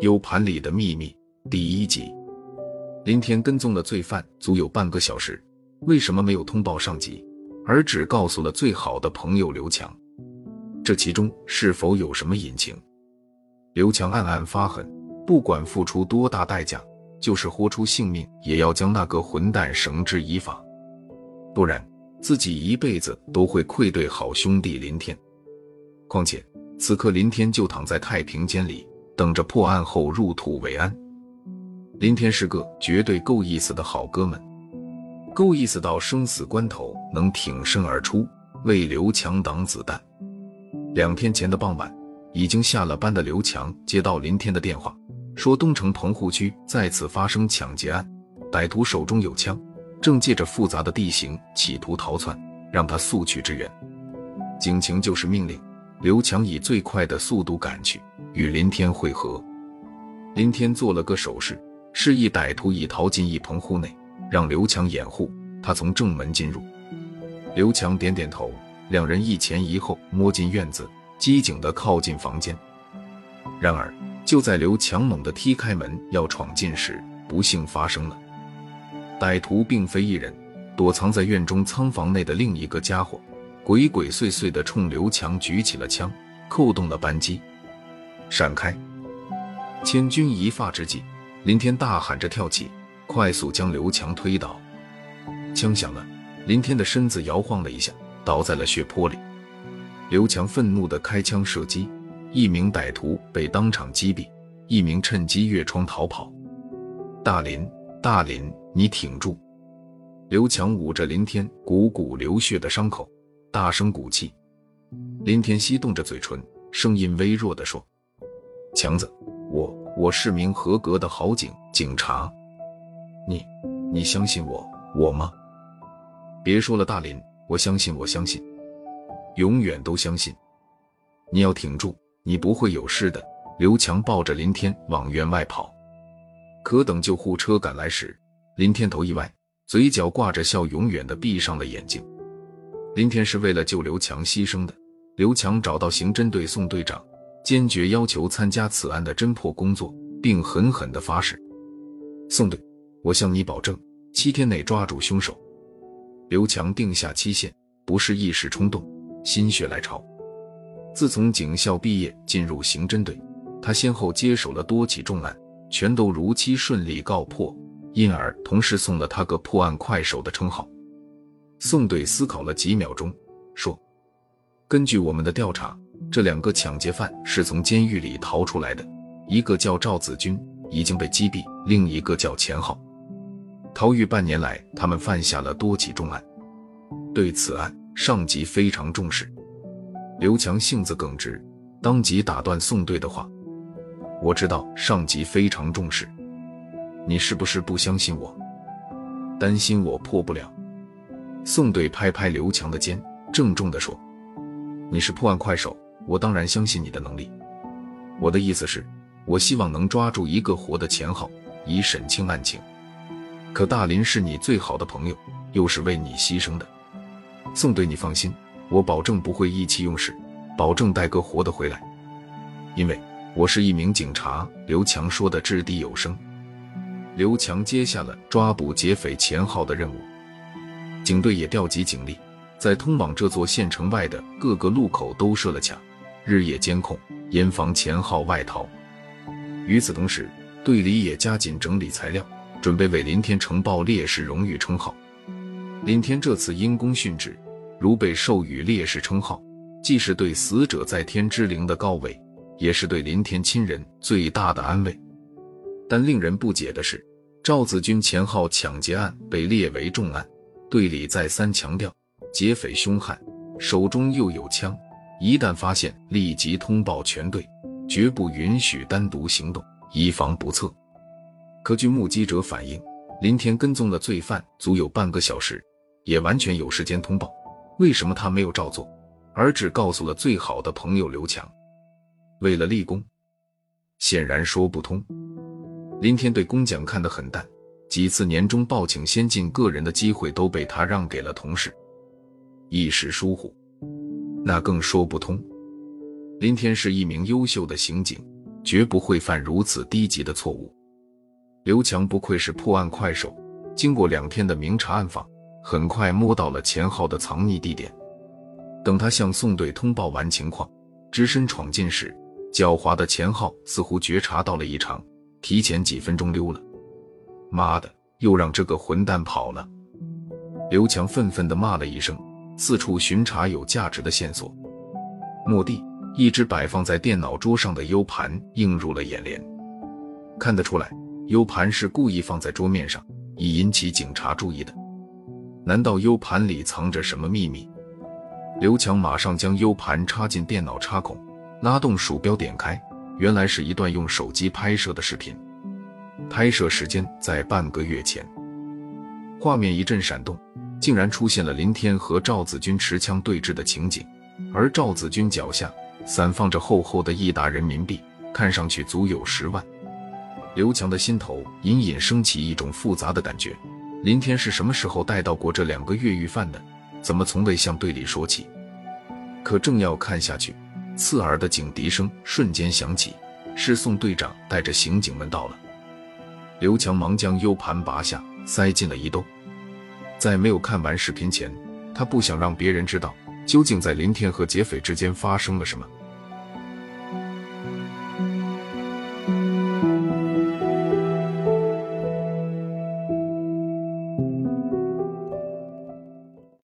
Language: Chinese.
U 盘里的秘密第一集。林天跟踪了罪犯足有半个小时，为什么没有通报上级，而只告诉了最好的朋友刘强？这其中是否有什么隐情？刘强暗暗发狠，不管付出多大代价，就是豁出性命也要将那个混蛋绳之以法，不然自己一辈子都会愧对好兄弟林天。况且此刻林天就躺在太平间里，等着破案后入土为安。林天是个绝对够意思的好哥们，够意思到生死关头能挺身而出，为刘强挡子弹。两天前的傍晚，已经下了班的刘强接到林天的电话，说东城棚户区再次发生抢劫案，歹徒手中有枪，正借着复杂的地形企图逃窜，让他速去支援。警情就是命令，刘强以最快的速度赶去，与林天会合。林天做了个手势。示意歹徒已逃进一棚户内，让刘强掩护。他从正门进入，刘强点点头，两人一前一后摸进院子，机警地靠近房间。然而，就在刘强猛地踢开门要闯进时，不幸发生了。歹徒并非一人，躲藏在院中仓房内的另一个家伙，鬼鬼祟祟地冲刘强举起了枪，扣动了扳机，闪开！千钧一发之际。林天大喊着跳起，快速将刘强推倒。枪响了，林天的身子摇晃了一下，倒在了血泊里。刘强愤怒地开枪射击，一名歹徒被当场击毙，一名趁机越窗逃跑。大林，大林，你挺住！刘强捂着林天汩汩流血的伤口，大声鼓气。林天翕动着嘴唇，声音微弱地说：“强子，我……”我是名合格的好警警察，你你相信我我吗？别说了，大林，我相信，我相信，永远都相信。你要挺住，你不会有事的。刘强抱着林天往院外跑，可等救护车赶来时，林天头一歪，嘴角挂着笑，永远的闭上了眼睛。林天是为了救刘强牺牲的。刘强找到刑侦队宋队长。坚决要求参加此案的侦破工作，并狠狠地发誓：“宋队，我向你保证，七天内抓住凶手。”刘强定下期限，不是一时冲动，心血来潮。自从警校毕业进入刑侦队，他先后接手了多起重案，全都如期顺利告破，因而同事送了他个“破案快手”的称号。宋队思考了几秒钟，说：“根据我们的调查。”这两个抢劫犯是从监狱里逃出来的，一个叫赵子军，已经被击毙；另一个叫钱浩。逃狱半年来，他们犯下了多起重案，对此案上级非常重视。刘强性子耿直，当即打断宋队的话：“我知道上级非常重视，你是不是不相信我？担心我破不了？”宋队拍拍刘强的肩，郑重地说：“你是破案快手。”我当然相信你的能力。我的意思是，我希望能抓住一个活的钱浩，以审清案情。可大林是你最好的朋友，又是为你牺牲的。宋队，你放心，我保证不会意气用事，保证带个活的回来。因为我是一名警察。刘强说的掷地有声。刘强接下了抓捕劫匪钱浩的任务，警队也调集警力，在通往这座县城外的各个路口都设了卡。日夜监控，严防钱浩外逃。与此同时，队里也加紧整理材料，准备为林天呈报烈士荣誉称号。林天这次因公殉职，如被授予烈士称号，既是对死者在天之灵的告慰，也是对林天亲人最大的安慰。但令人不解的是，赵子军钱浩抢劫案被列为重案，队里再三强调劫匪凶悍，手中又有枪。一旦发现，立即通报全队，绝不允许单独行动，以防不测。可据目击者反映，林天跟踪了罪犯足有半个小时，也完全有时间通报。为什么他没有照做，而只告诉了最好的朋友刘强？为了立功？显然说不通。林天对工奖看得很淡，几次年终报请先进个人的机会都被他让给了同事，一时疏忽。那更说不通。林天是一名优秀的刑警，绝不会犯如此低级的错误。刘强不愧是破案快手，经过两天的明察暗访，很快摸到了钱浩的藏匿地点。等他向宋队通报完情况，只身闯进时，狡猾的钱浩似乎觉察到了异常，提前几分钟溜了。妈的，又让这个混蛋跑了！刘强愤愤地骂了一声，四处巡查有价值的线索。蓦地，一只摆放在电脑桌上的 U 盘映入了眼帘，看得出来。U 盘是故意放在桌面上，以引起警察注意的。难道 U 盘里藏着什么秘密？刘强马上将 U 盘插进电脑插孔，拉动鼠标点开，原来是一段用手机拍摄的视频。拍摄时间在半个月前。画面一阵闪动，竟然出现了林天和赵子君持枪对峙的情景，而赵子君脚下散放着厚厚的一沓人民币，看上去足有十万。刘强的心头隐隐升起一种复杂的感觉：林天是什么时候带到过这两个越狱犯的？怎么从未向队里说起？可正要看下去，刺耳的警笛声瞬间响起，是宋队长带着刑警们到了。刘强忙将 U 盘拔下，塞进了衣兜。在没有看完视频前，他不想让别人知道究竟在林天和劫匪之间发生了什么。